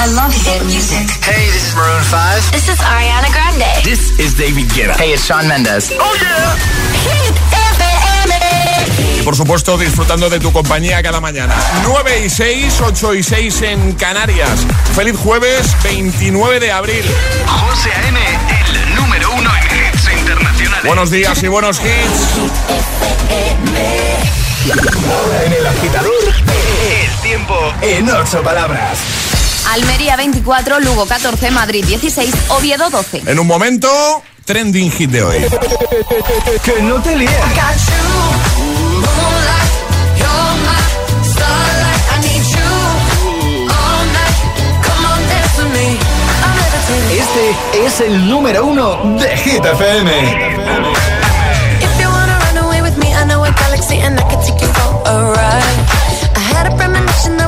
I love hit music. Hey, this is Maroon 5. This is Ariana Grande. This is David Guetta. Hey, it's Sean Mendes. Oh yeah. Hit FM. Y por supuesto, disfrutando de tu compañía cada mañana. 9 y 6, 8 y 6 en Canarias. Feliz jueves 29 de abril. José A.M., el número uno en hits internacionales. Buenos días y buenos hits. Ahora en el agitador, el tiempo en ocho palabras. Almería 24, Lugo 14, Madrid 16, Oviedo 12. En un momento, trending hit de hoy. Que no te líes. Este es el número uno de Hit FM. If you wanna run away with me, I know a galaxy and I can take you for a ride.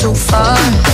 too far.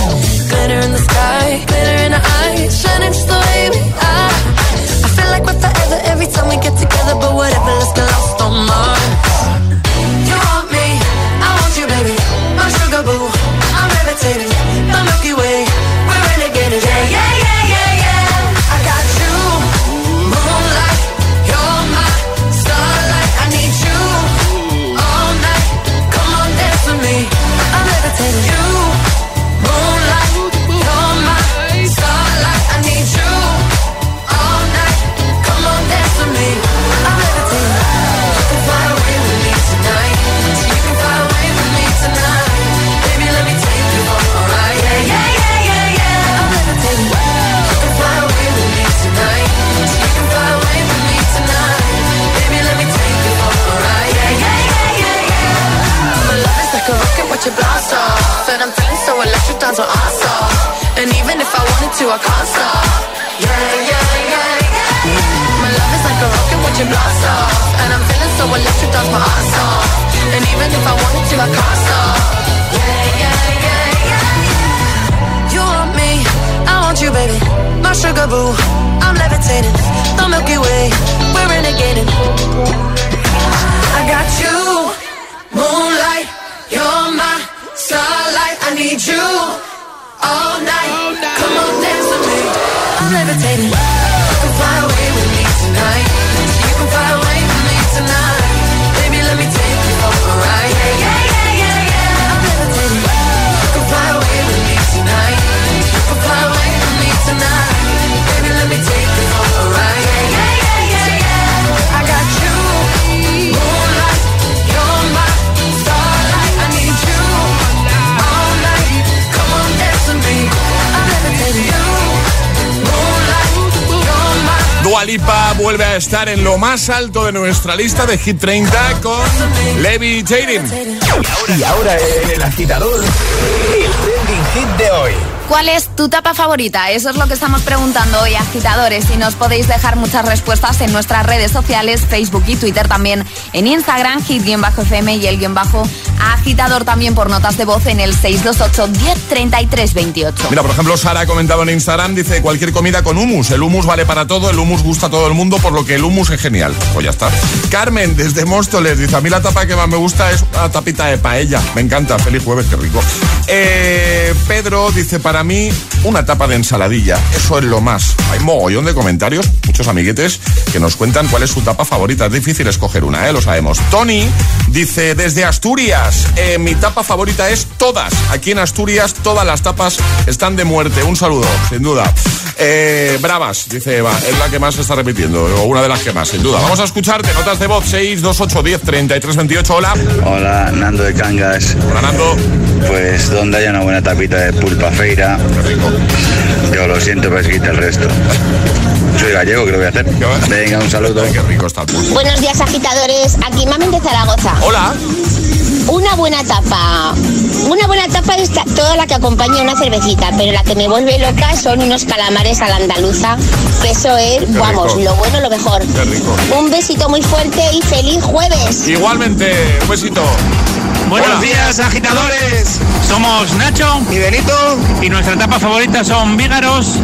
My Dua Lipa vuelve a estar en lo más alto de nuestra lista de Hit 30 con Levi Jaden. Y ahora en el agitador, el trending hit de hoy. ¿Cuál es tu tapa favorita? Eso es lo que estamos preguntando hoy, agitadores. Y nos podéis dejar muchas respuestas en nuestras redes sociales, Facebook y Twitter también. En Instagram, hit-fm y el guion bajo agitador también por notas de voz en el 628 1033 28. Mira, por ejemplo, Sara ha comentado en Instagram, dice cualquier comida con humus. El humus vale para todo, el humus gusta a todo el mundo, por lo que el humus es genial. Pues ya está. Carmen, desde Móstoles, dice, a mí la tapa que más me gusta es una tapita de paella. Me encanta, feliz jueves, qué rico. Eh, Pedro dice, para Para mí, una tapa de ensaladilla, eso es lo más. Hay mogollón de comentarios, muchos amiguetes que nos cuentan cuál es su tapa favorita. Es difícil escoger una, ¿eh? lo sabemos. Tony dice, desde Asturias, eh, mi tapa favorita es todas. Aquí en Asturias todas las tapas están de muerte. Un saludo, sin duda. Eh, bravas, dice Eva, es la que más se está repitiendo, o una de las que más, sin duda. Vamos a escucharte, notas de voz 628 10 33 28. Hola. Hola, Nando de Cangas. Hola, Nando. Pues donde haya una buena tapita de pulpa feira, Rico. yo lo siento, pero es quita el resto. Soy gallego, ¿qué le voy a hacer? Venga, un saludo. Qué rico está el pulpo. Buenos días, agitadores. Aquí Mamen de Zaragoza. Hola. Una buena tapa. Una buena tapa es toda la que acompaña una cervecita, pero la que me vuelve loca son unos calamares a la andaluza. Que eso es, vamos, rico. lo bueno, lo mejor. Qué rico. Un besito muy fuerte y feliz jueves. Igualmente, un besito. Buenos Hola. días, agitadores. Somos Nacho Y Benito, y nuestra etapa favorita son Vígaros.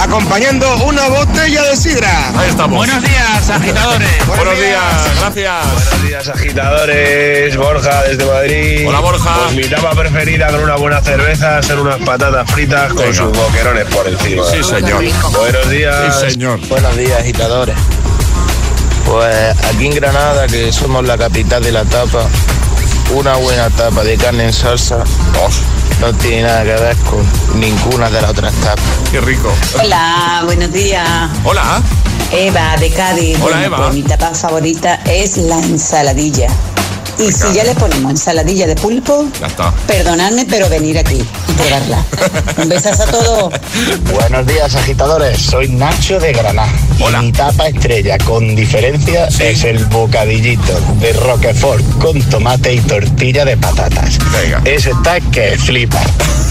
acompañando una botella de sidra. Ahí estamos. Buenos días, agitadores. Buenos días, gracias. Buenos días, agitadores. Borja, desde Madrid. Hola, Borja. Pues mi tapa preferida con una buena cerveza son unas patatas fritas con Venga. sus boquerones por encima. Sí, señor. Buenos días. Sí, señor. Buenos días, agitadores. Pues aquí en Granada, que somos la capital de la tapa, una buena tapa de carne en salsa Dos. no tiene nada que ver con ninguna de las otras tapas. Qué rico. Hola, buenos días. Hola. Eva de Cádiz. Hola, Bueno, Eva. pues mi tapa favorita es la ensaladilla. Y si ya le ponemos ensaladilla de pulpo, Ya está. perdonadme, pero venir aquí y probarla. Un besazo a todos. Buenos días, agitadores. Soy Nacho de Granada. Hola. Y mi tapa estrella, con diferencia, es el bocadillito de Roquefort con tomate y tortilla de patatas. Venga. Ese está que flipa.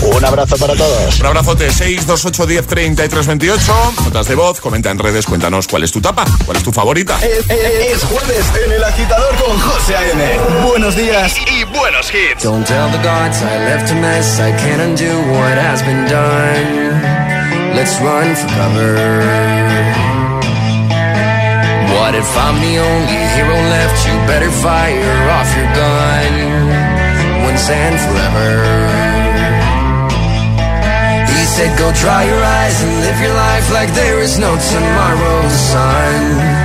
Un abrazo para todos. Un abrazote 628 10 33 28. Notas de voz, comenta en redes, cuéntanos cuál es tu tapa, cuál es tu favorita. Es, es- es jueves en el agitador con José A.M. Buenos días y buenos hits. Don't tell the gods I left a mess. I can't undo what has been done. Let's run for cover. What if I'm the only hero left? You better fire off your gun once and forever. He said, Go dry your eyes and live your life like there is no tomorrow, son.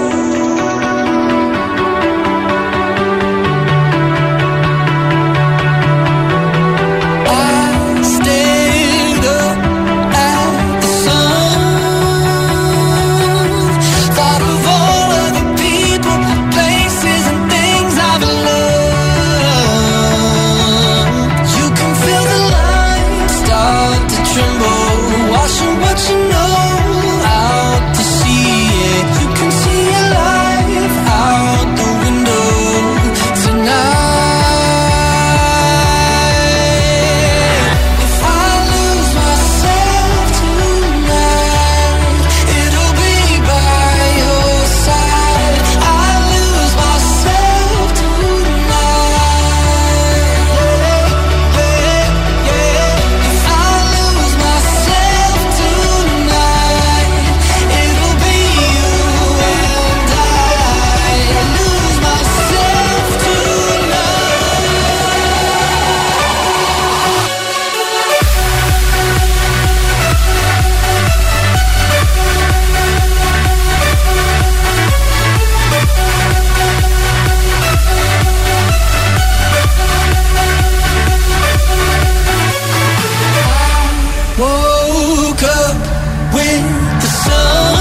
Woke up with the sun.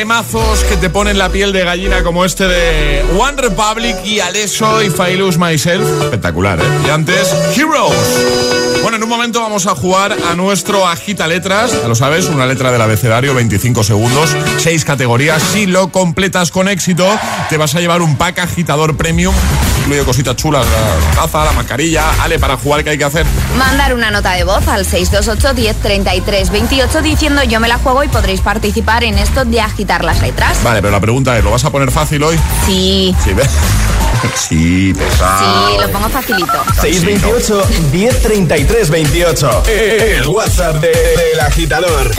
Temazos que te ponen la piel de gallina como este de One Republic y Alesso y Failus Myself. Espectacular, ¿eh? Y antes, Heroes. Bueno, en un momento vamos a jugar a nuestro Agita Letras. Ya lo sabes, una letra del abecedario, 25 segundos, 6 categorías. Si lo completas con éxito, te vas a llevar un pack agitador premium incluye cositas chulas, la taza, la mascarilla. Ale, para jugar, ¿qué hay que hacer? Mandar una nota de voz al 628 10 33 28 diciendo yo me la juego y podréis participar en esto de agitar las letras. Vale, pero la pregunta es, ¿lo vas a poner fácil hoy? Sí. Sí, ¿ves? Sí, pesado. Sí, lo pongo facilito. 628 1033 28. El WhatsApp del de, agitador.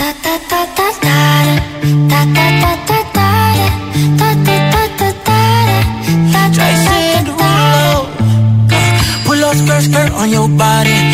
skirt, skirt on your body.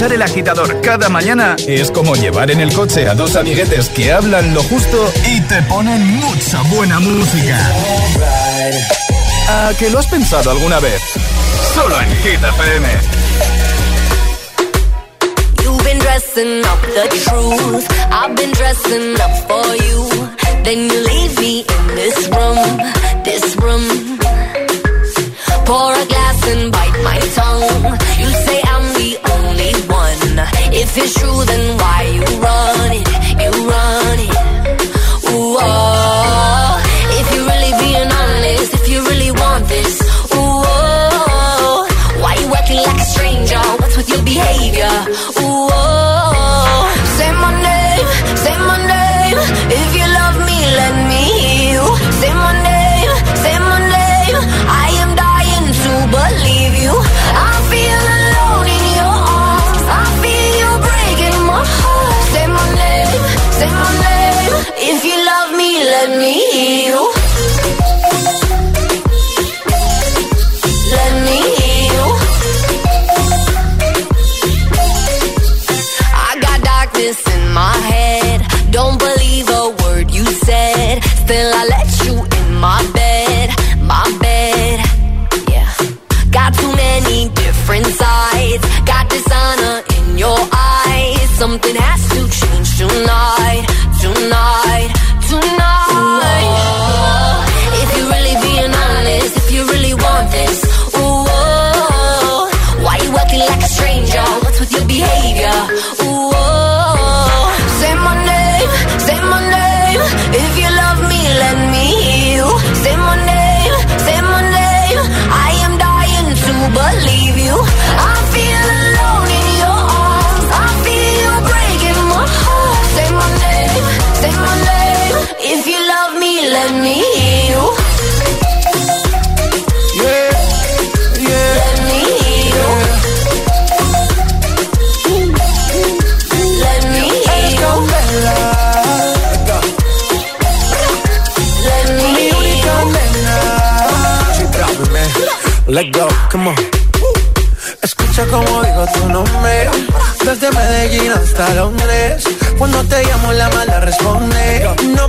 Escuchar el agitador cada mañana es como llevar en el coche a dos amiguetes que hablan lo justo y te ponen mucha buena música. ¿A que lo has pensado alguna vez? Solo en Hit FM. You've been dressing up the truth. I've been dressing up for you. Then you leave me in this room, this room. Pour a glass and bite my tongue. If it's true, then why you run it? You run it. Ooh, oh. If you're really being honest, if you really want this, ooh, oh. Why you acting like a stranger? What's with your behavior? Let me hear you. Yeah, yeah. Let me hear you. Let me hear you. Let me hear you. Let go, come on. Escucha como digo tu nombre. Desde Medellín hasta Londres. Cuando te llamo la mala responde. No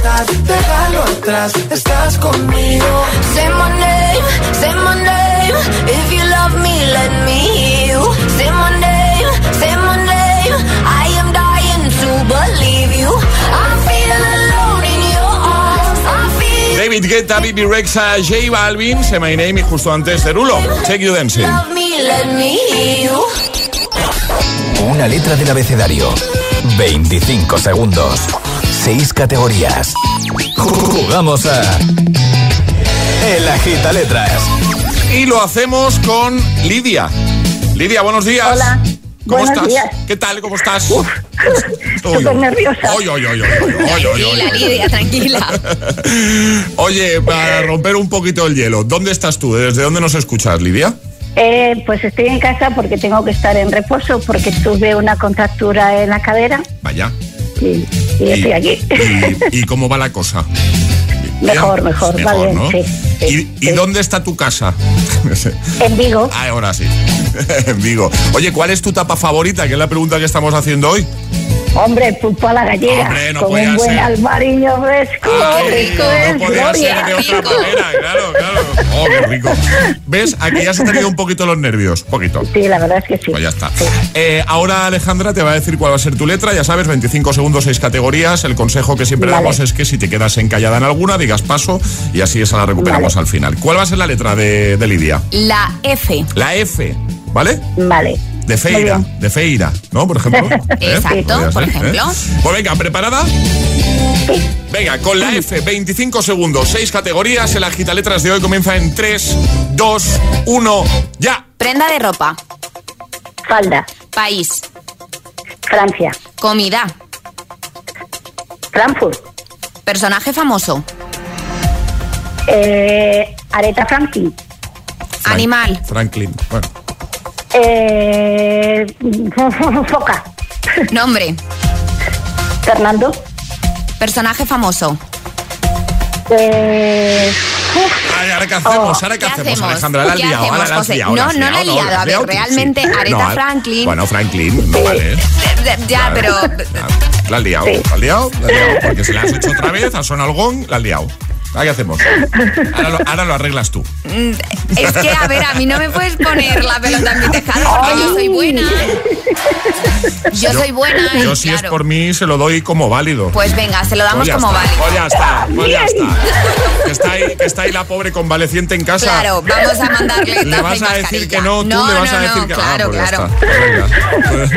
déjalo atrás, estás conmigo. Say my name, say my name. If you love me, let me hear you. Say my name, say my name. I am dying to believe you. I feel alone in your arms. I feel David Guetta, Bibi Rexa, J Balvin, Say My Name y justo antes Derulo, Take You Dancing. love me, let me hear you. Una letra del abecedario. 25 segundos. 6 categorías. Jugamos a. El Agita Letras. Y lo hacemos con Lidia. Lidia, buenos días. Hola. ¿Cómo Buenos estás? días. ¿Qué tal? ¿Cómo estás? Súper nerviosa. Oy, oy, oy, oy, oy, oy, oy, oy. Tranquila, Lidia, tranquila. Oye, para romper un poquito el hielo, ¿dónde estás tú? ¿Desde dónde nos escuchas, Lidia? Eh, pues estoy en casa porque tengo que estar en reposo porque tuve una contractura en la cadera Vaya. Y, y estoy aquí. ¿Y, y cómo va la cosa? mejor, mejor, va bien, ¿no? sí. ¿Y, y dónde está tu casa? En Vigo, Ah, ahora sí. en Vigo. Oye, ¿cuál es tu tapa favorita? Que es la pregunta que estamos haciendo hoy. Hombre, pulpo a la gallega Hombre, no con podía un buen ser. albariño fresco. Es no podía gloria. ser de otra manera, claro, claro. Oh, qué rico. ¿Ves? Aquí ya se han tenido un poquito los nervios. Poquito. Sí, la verdad es que sí. Pues ya está. Eh, ahora Alejandra te va a decir cuál va a ser tu letra. Ya sabes, 25 segundos, 6 categorías. El consejo que siempre Vale. damos es que si te quedas encallada en alguna, digas paso y así esa la recuperamos al final. ¿Cuál va a ser la letra de, de Lidia? La F. La F, ¿vale? Vale. De Feira, de Feira, ¿no? Por ejemplo. ¿Eh? Exacto, por ¿eh? ejemplo. Pues venga, ¿preparada? Venga, con la F, 25 segundos, 6 categorías. El agita letras de hoy comienza en 3, 2, 1, ya. Prenda de ropa. Falda, País. Francia, Comida. Frankfurt, Personaje famoso. eh, Aretha Franklin, Animal. Franklin. Bueno, eh, Foca, Nombre. Fernando, Personaje famoso. eh, Ay, ahora qué hacemos, Oh, ahora qué, ¿Qué hacemos, hacemos? Alejandra, la has ¿Qué liado, ahora la has liado, No, has no la he liado, A ver, liado realmente Aretha No, Franklin- Bueno, Franklin, no vale. Ya, pero. La has liado, la has liado, la has liado, porque si la has hecho otra vez, ha sonado el gong, la has liado. ¿Ahora ¿Qué hacemos? Ahora lo, ahora lo arreglas tú. mm, Es que, a ver, a mí no me puedes poner la pelota en mi tejado porque yo soy buena. Yo soy buena. Yo si es por mí se lo doy como válido. Pues venga, se lo damos Pues como está, válido. Pues ya está, pues ya está. Que está, ahí, que está ahí la pobre convaleciente en casa. Claro, vamos a mandarle Le vas a decir que no, tú No, le vas no, a decir no, que claro, ah, pues claro. Pues.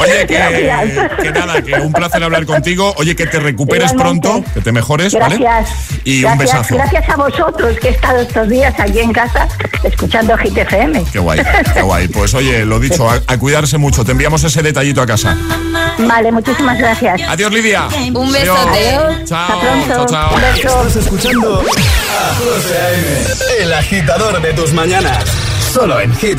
Oye, que, que nada, que un placer hablar contigo. Oye, que te recuperes Igualmente. pronto, que te mejores, ¿vale? Gracias. Y gracias, un besazo. Gracias a vosotros que he estado estos días aquí en casa escuchando Hit FM. Qué guay, qué guay. Pues oye, lo dicho, a, a cuidarse mucho. Te enviamos ese detallito a casa. Vale, muchísimas gracias. Adiós, Lidia. Un Adiós. besote. Adiós. Chao, Hasta pronto. chao, chao. Un beso. Estás escuchando a José A.M., el agitador de tus mañanas. Solo en Hit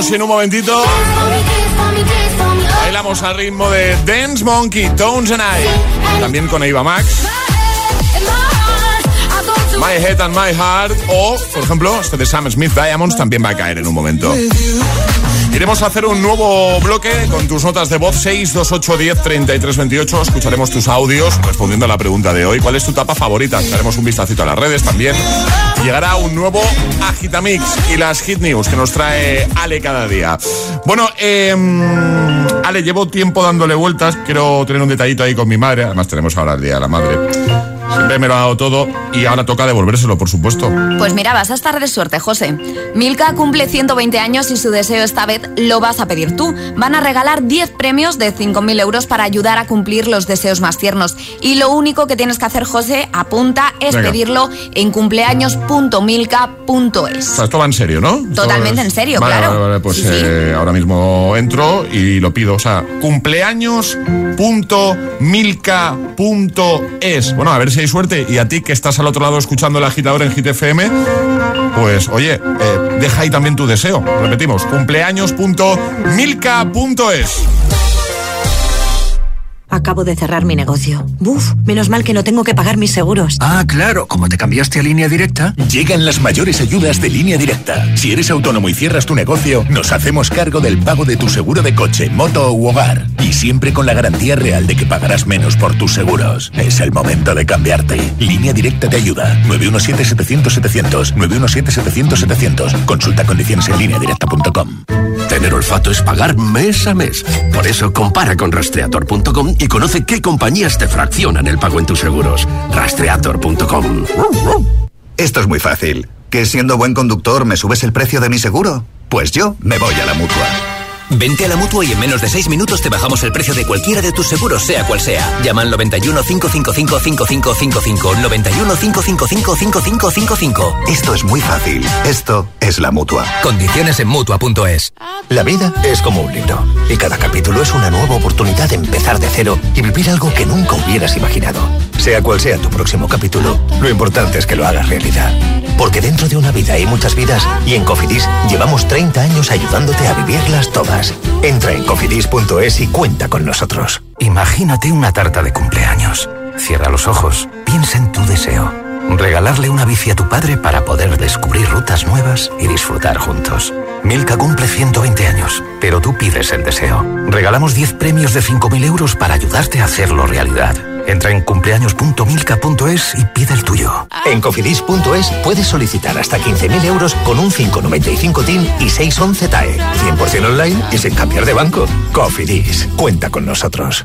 2 en un momentito. Bailamos al ritmo de Dance Monkey, Tones and I. También con Ava Max. My Head and My Heart. O, por ejemplo, este de Sam Smith Diamonds también va a caer en un momento. Iremos a hacer un nuevo bloque con tus notas de voz 628 10 33 28. Escucharemos tus audios respondiendo a la pregunta de hoy. ¿Cuál es tu tapa favorita? Daremos un vistacito a las redes también. Llegará un nuevo Agitamix y las Hit News que nos trae Ale cada día. Bueno, eh, Ale, llevo tiempo dándole vueltas. Quiero tener un detallito ahí con mi madre. Además, tenemos ahora el Día de la Madre. Siempre me lo ha dado todo y ahora toca devolvérselo, por supuesto. Pues mira, vas a estar de suerte, José. Milka cumple 120 años y su deseo esta vez lo vas a pedir tú. Van a regalar 10 premios de 5.000 euros para ayudar a cumplir los deseos más tiernos. Y lo único que tienes que hacer, José, apunta, es Venga. pedirlo en cumpleaños.milka.es. O sea, esto va en serio, ¿no? Totalmente es- en serio, Vale, claro. Vale, vale, pues Sí, sí. eh, ahora mismo entro y lo pido. O sea, cumpleaños.milka.es. Bueno, a ver si hay suerte. Y a ti que estás al otro lado escuchando el agitador en GTFM, pues oye, eh, deja ahí también tu deseo. Repetimos, cumpleaños.milka.es. Acabo de cerrar mi negocio. Buf, menos mal que no tengo que pagar mis seguros. Ah, claro, como te cambiaste a línea directa. Llegan las mayores ayudas de línea directa. Si eres autónomo y cierras tu negocio, nos hacemos cargo del pago de tu seguro de coche, moto u hogar. Y siempre con la garantía real de que pagarás menos por tus seguros. Es el momento de cambiarte. Línea directa te ayuda. 917-700-700. 917-700-700. Consulta condiciones en lineadirecta.com. Tener olfato es pagar mes a mes. Por eso compara con rastreator.com y conoce qué compañías te fraccionan el pago en tus seguros. Rastreator.com. Esto es muy fácil. ¿Que siendo buen conductor me subes el precio de mi seguro? Pues yo me voy a la mutua. Vente a la mutua y en menos de 6 minutos te bajamos el precio de cualquiera de tus seguros, sea cual sea. Llama al 91 555 5555. 91 555 5555. Esto es muy fácil. Esto es la mutua. Condiciones en mutua.es. La vida es como un libro y cada capítulo es una nueva oportunidad de empezar de cero y vivir algo que nunca hubieras imaginado. Sea cual sea tu próximo capítulo, lo importante es que lo hagas realidad. Porque dentro de una vida hay muchas vidas y en Cofidis llevamos 30 años ayudándote a vivirlas todas. Entra en cofidis.es y cuenta con nosotros. Imagínate una tarta de cumpleaños. Cierra los ojos, piensa en tu deseo. Regalarle una bici a tu padre para poder descubrir rutas nuevas y disfrutar juntos. Milka cumple 120 años, pero tú pides el deseo. Regalamos 10 premios de 5.000 euros para ayudarte a hacerlo realidad. Entra en cumpleaños.milka.es y pide el tuyo. En cofidis.es puedes solicitar hasta 15.000 euros con un 595 TIN y 611 TAE. 100% online y sin cambiar de banco. Cofidis, cuenta con nosotros.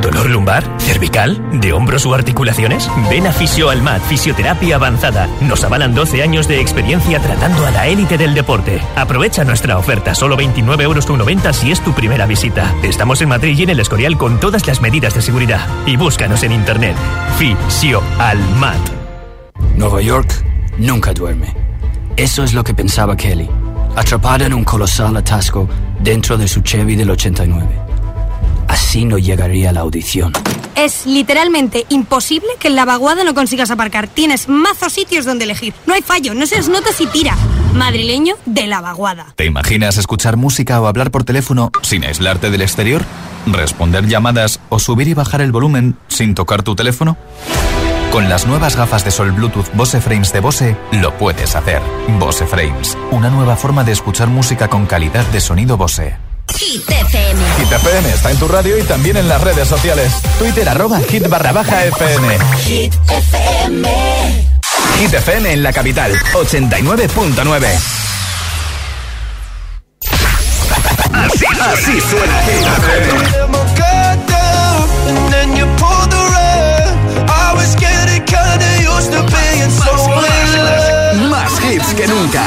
¿Dolor lumbar? ¿Cervical? ¿De hombros o articulaciones? Ven a Fisio Almat, Fisioterapia Avanzada. Nos avalan 12 años de experiencia tratando a la élite del deporte. Aprovecha nuestra oferta, solo 29,90 euros si es tu primera visita. Estamos en Madrid y en el Escorial con todas las medidas de seguridad. Y búscanos en internet. Fisio Almat. Nueva York nunca duerme. Eso es lo que pensaba Kelly, atrapada en un colosal atasco dentro de su Chevy del 89. Así no llegaría a la audición. Es literalmente imposible que en la vaguada no consigas aparcar. Tienes mazos sitios donde elegir. No hay fallo, no se os nota si tira. Madrileño de la vaguada. ¿Te imaginas escuchar música o hablar por teléfono sin aislarte del exterior? ¿Responder llamadas o subir y bajar el volumen sin tocar tu teléfono? Con las nuevas gafas de sol Bluetooth Bose Frames de Bose, lo puedes hacer. Bose Frames, una nueva forma de escuchar música con calidad de sonido Bose. Hit FM. Hit FM está en tu radio y también en las redes sociales. Twitter arroba hit barra baja FM. Hit FM. Hit FM en la capital, 89.9. Así, así suena Hit FM. Más hits que nunca.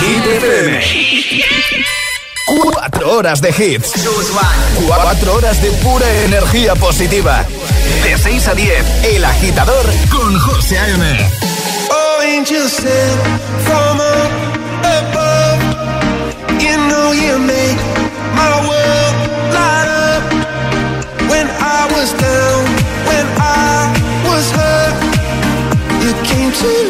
Hit FM. Cuatro horas de hits. Cuatro horas de pura energía positiva. De 6 a 10, El Agitador con José A.M. Oh, angels sent from above. You know you make you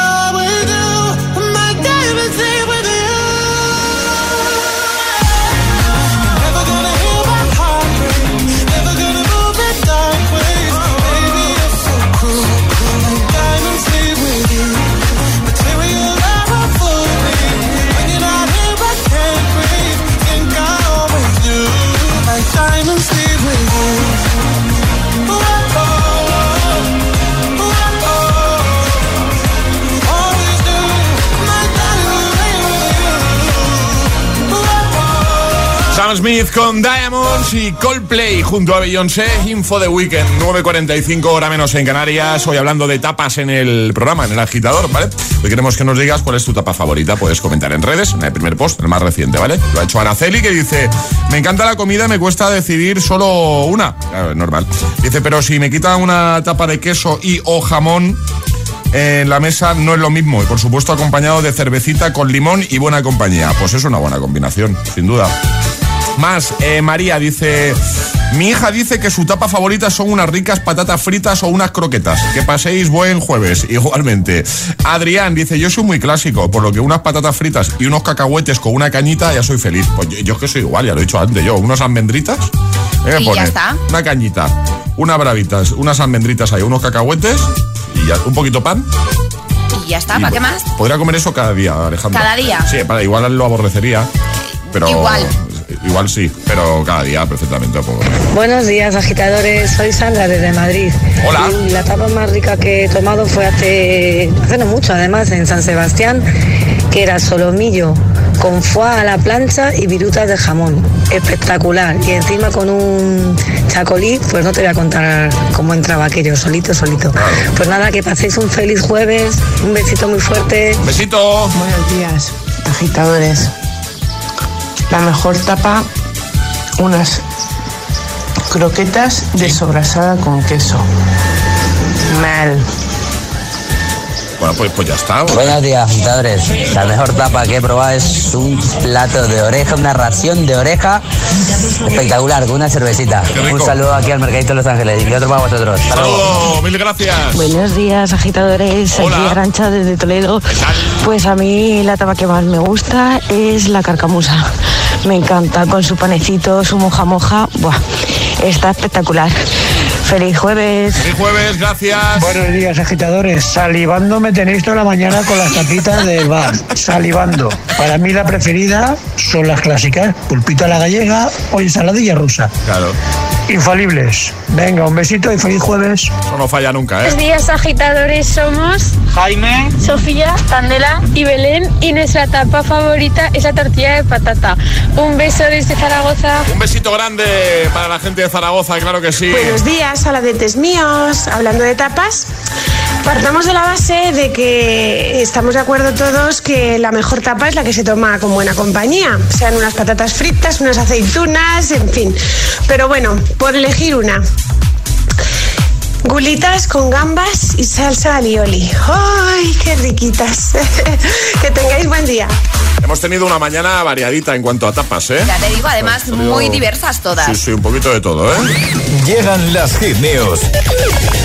Smith con Diamonds y Coldplay junto a Beyoncé, Info de Weekend, 9.45 hora menos en Canarias. Hoy hablando de tapas en el programa, en el agitador, ¿vale? Hoy queremos que nos digas cuál es tu tapa favorita. Puedes comentar en redes, en el primer post, el más reciente, ¿vale? Lo ha hecho Araceli que dice: Me encanta la comida, me cuesta decidir solo una. Claro, normal. Dice: Pero si me quitan una tapa de queso y o jamón en la mesa no es lo mismo. Y por supuesto acompañado de cervecita con limón y buena compañía. Pues es una buena combinación, sin duda. Más, eh, María dice... Mi hija dice que su tapa favorita son unas ricas patatas fritas o unas croquetas. Que paséis buen jueves, igualmente. Adrián dice, yo soy muy clásico, por lo que unas patatas fritas y unos cacahuetes con una cañita ya soy feliz. Pues yo, yo es que soy igual, ya lo he dicho antes yo. Unas almendritas. ¿qué me Y ya está. Una cañita, unas bravitas, unas almendritas ahí, unos cacahuetes y ya, un poquito pan. Y ya está, ¿para qué más? Podría comer eso cada día, Alejandra. ¿Cada día? Sí, para igual lo aborrecería. Pero Igual. Igual sí, pero cada día perfectamente puedo comer. Buenos días, agitadores. Soy Sandra desde Madrid. Hola. Y la tapa más rica que he tomado fue hace, hace no mucho, además, en San Sebastián, que era solomillo con foie a la plancha y virutas de jamón. Espectacular. Y encima con un chacolí, pues no te voy a contar cómo entraba aquello, solito, solito. Pues nada, que paséis un feliz jueves. Un besito muy fuerte. Besito. Buenos días, agitadores. La mejor tapa, unas croquetas de sobrasada con queso. Mal. Bueno, pues, pues ya está. Buenos días, agitadores. La mejor tapa que he probado es un plato de oreja, una ración de oreja espectacular, con una cervecita. Un saludo aquí al Mercadito de Los Ángeles y otro para vosotros. Hasta luego. Saludos, mil gracias. Buenos días, agitadores. Hola. Aquí Arancha desde Toledo. Pues a mí la tapa que más me gusta es la carcamusa. Me encanta con su panecito, su moja moja. Buah, está espectacular. Feliz jueves. Feliz jueves, gracias. Buenos días, agitadores. Salivando me tenéis toda la mañana con las tapitas del bar. Salivando. Para mí la preferida son las clásicas. Pulpito a la gallega o ensaladilla rusa. Claro. Infalibles. Venga, un besito y feliz jueves. Eso no falla nunca, ¿eh? Buenos días, agitadores. Somos Jaime, Sofía, Candela y Belén. Y nuestra tapa favorita es la tortilla de patata. Un beso desde Zaragoza. Un besito grande para la gente de Zaragoza, claro que sí. Buenos días, saladetes míos. Hablando de tapas, partamos de la base de que estamos de acuerdo todos que la mejor tapa es la que se toma con buena compañía. Sean unas patatas fritas, unas aceitunas, en fin. Pero bueno, por elegir una. Gulitas con gambas y salsa alioli. ¡Ay, qué riquitas! que tengáis buen día. Hemos tenido una mañana variadita en cuanto a tapas, ¿eh? Ya te digo, además, tenido- muy diversas todas. Sí, sí, un poquito de todo, ¿eh? Llegan las hit news.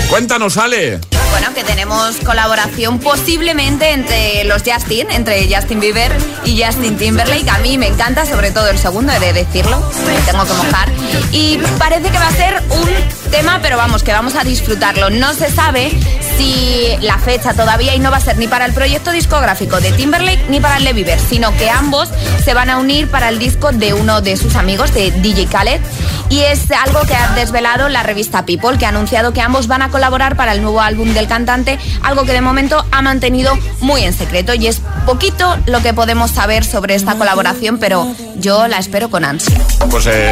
Cuéntanos, Ale. Bueno, que tenemos colaboración posiblemente entre los Justin, entre Justin Bieber y Justin Timberlake. A mí me encanta, sobre todo el segundo, he de decirlo, me tengo que mojar. Y parece que va a ser un tema, pero vamos, que vamos a disfrutarlo. No se sabe si la fecha todavía y no va a ser ni para el proyecto discográfico de Timberlake ni para el de Bieber, sino que ambos se van a unir para el disco de uno de sus amigos, de DJ Khaled. Y es algo que ha desvelado la revista People, que ha anunciado que ambos van a colaborar para el nuevo álbum del cantante, algo que de momento ha mantenido muy en secreto. Y es poquito lo que podemos saber sobre esta colaboración, pero yo la espero con ansia. Pues eh,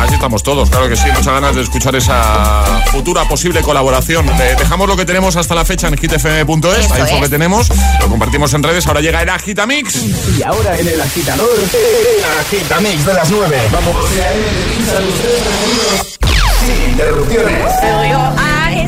así estamos todos, claro que sí. Muchas ganas de escuchar esa futura posible colaboración. Eh, dejamos lo que tenemos hasta la fecha en hitfm.es, la info es. que tenemos. Lo compartimos en redes. Ahora llega el Agitamix. Y ahora en el agitador, el agitamix de las 9. Vamos. Sin interrupciones.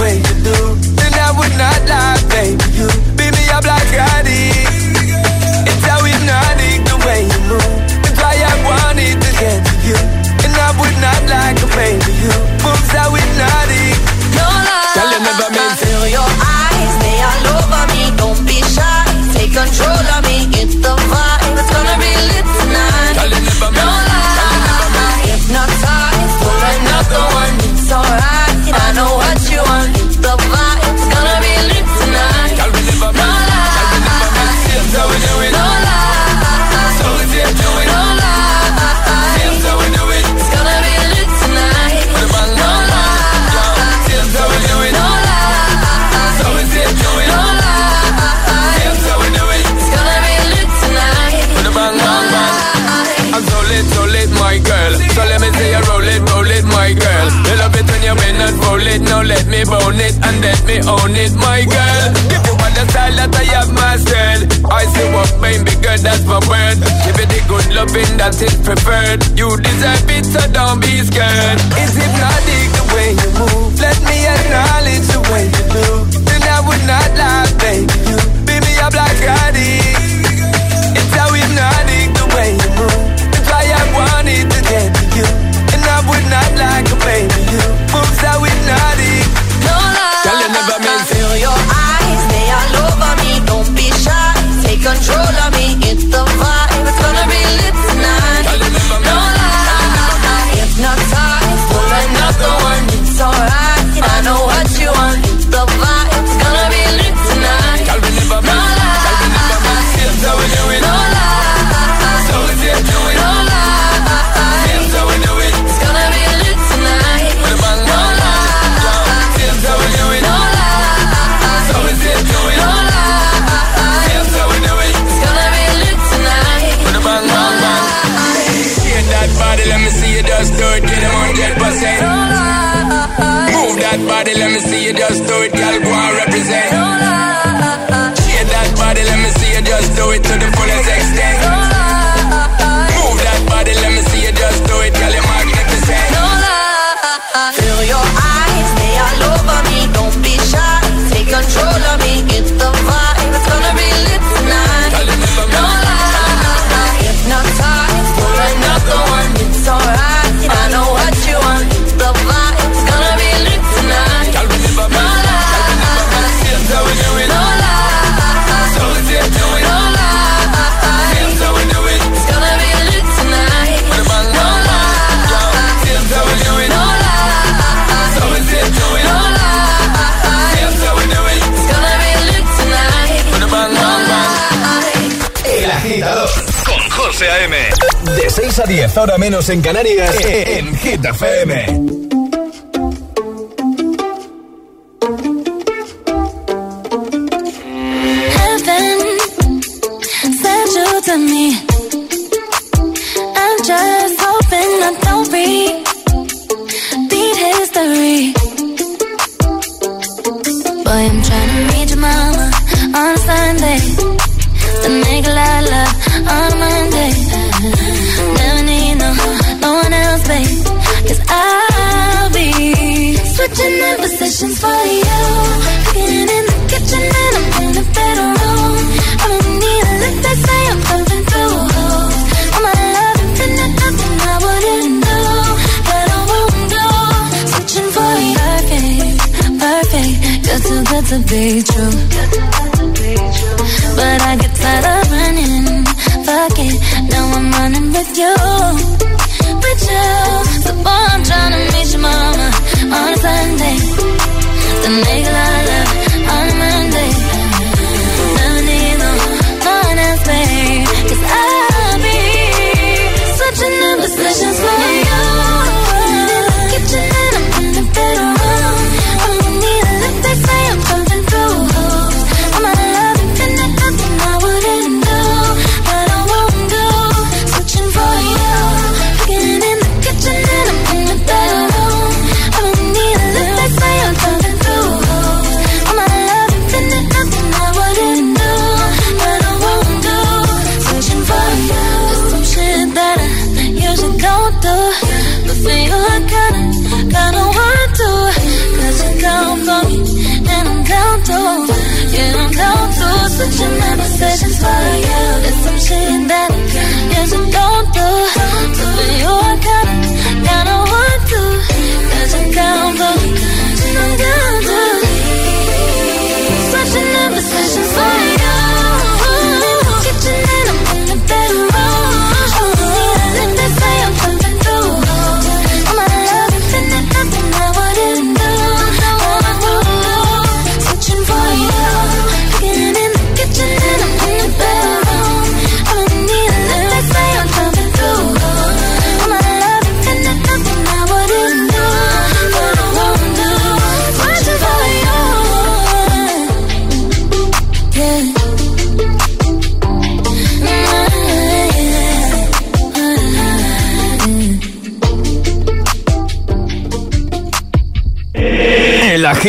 way you do. Then I would not lie, baby. You be me a black addict. It's how hypnotic the way you move. That's why I wanted to get to you. And I would not like a baby you. Moves how hypnotic. No lie. Tell you never I meant feel your eyes, they all over me. Don't be shy, take control of me. Me own it, my girl. If you want the style that I have mastered, I say what baby girl, that's my word. Give it the good loving that is preferred. You deserve it, so don't be scared. It's hypnotic the way you move. Let me acknowledge the way you do. Then I would not lie, baby. You be me a black addict. It's how hypnotic the way you move. That's why I wanted to get to you. And I would not like a baby take 10 horas menos en Canarias en Hit FM.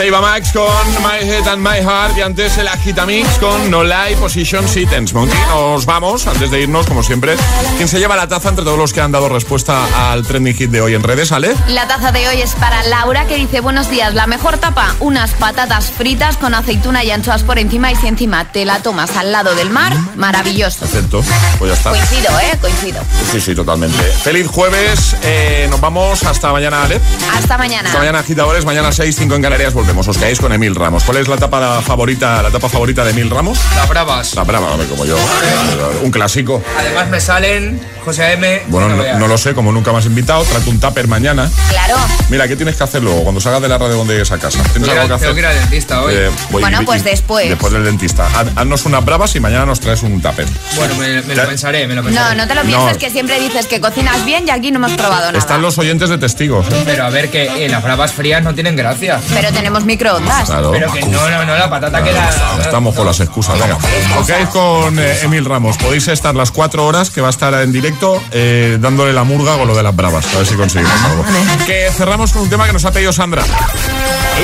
Seiba Max con My Head and My Heart y antes el Agitamix con No Lie Position Sittens. Monkey, nos vamos, antes de irnos, como siempre. ¿Quién se lleva la taza entre todos los que han dado respuesta al trending hit de hoy en redes, Ale? La taza de hoy es para Laura que dice buenos días, la mejor tapa, unas patatas fritas con aceituna y anchoas por encima y si encima te la tomas al lado del mar, maravilloso. Perfecto, pues ya está. Coincido, ¿eh? Coincido. Sí, sí, totalmente. Feliz jueves, eh, nos vamos hasta mañana, Ale. Hasta mañana. Hasta mañana, agitadores, mañana 6, 5 en Canarias volvemos. Os caéis con Emil Ramos. ¿Cuál es la tapa favorita, la tapa favorita de Emil Ramos? Las bravas. La brava, como yo. Un clásico. Además me salen José M. Bueno, no, no, lo sé, como nunca me has invitado, trato un tupper mañana. Claro. Mira, ¿qué tienes que hacer luego cuando salgas de la radio donde llegues a casa? ¿Tienes Mira, algo que hacer? Tengo que ir al dentista hoy. Eh, voy- Bueno, y- pues y- después. Después del dentista. Haz- Haznos unas bravas y mañana nos traes un tupper. Bueno, me, me lo pensaré, me lo No, pensaré. no te lo No. pienses que siempre dices que cocinas bien y aquí no hemos probado nada. Están los oyentes de testigos. ¿eh? Pero a ver, que eh, las bravas frías no tienen gracia. Pero tenemos microondas. Claro. Pero que no, no, no, la patata que Claro, era... Estamos con las excusas, venga. Os con eh, Emil Ramos. Podéis estar las cuatro horas que va a estar en directo eh, dándole la murga con lo de las bravas. A ver si conseguimos algo. Que cerramos con un tema que nos ha pedido Sandra.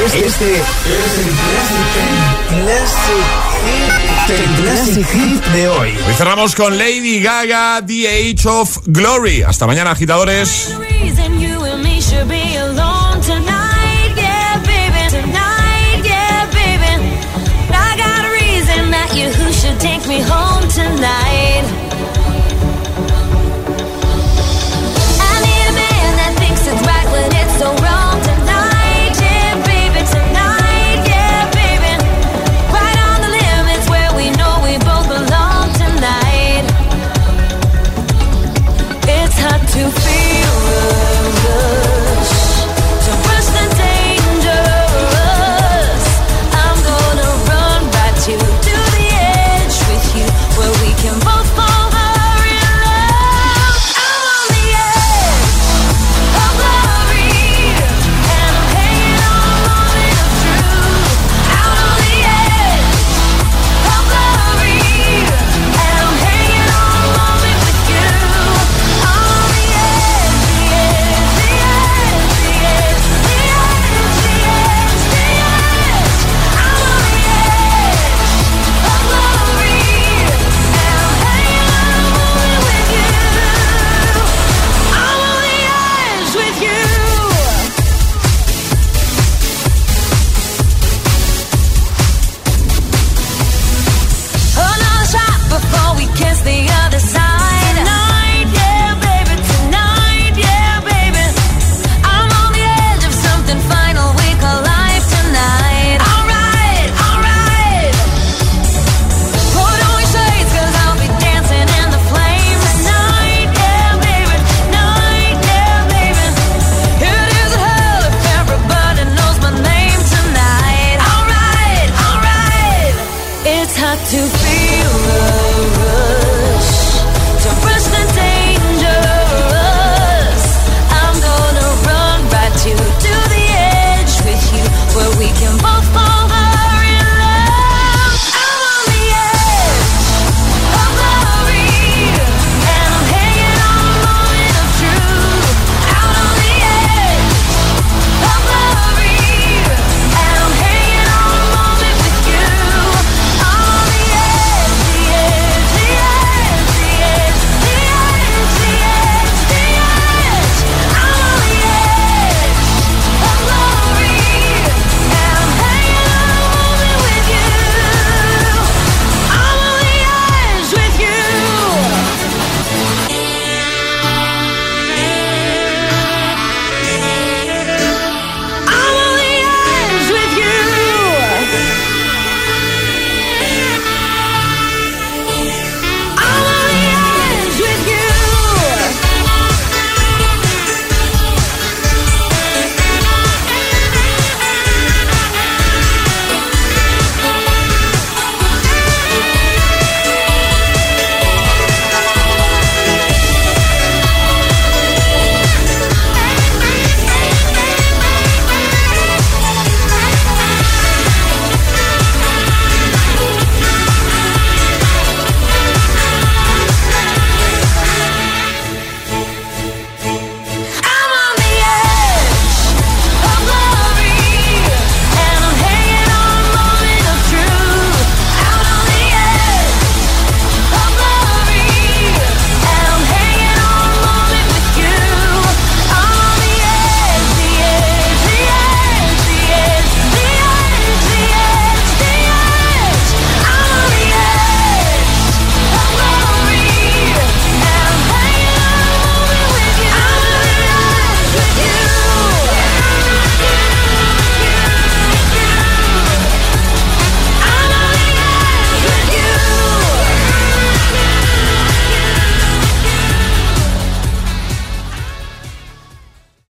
Este es el Classic, el Classic Hit de hoy. Hoy cerramos con Lady Gaga, The Age of Glory. Hasta mañana, agitadores. Take me home tonight.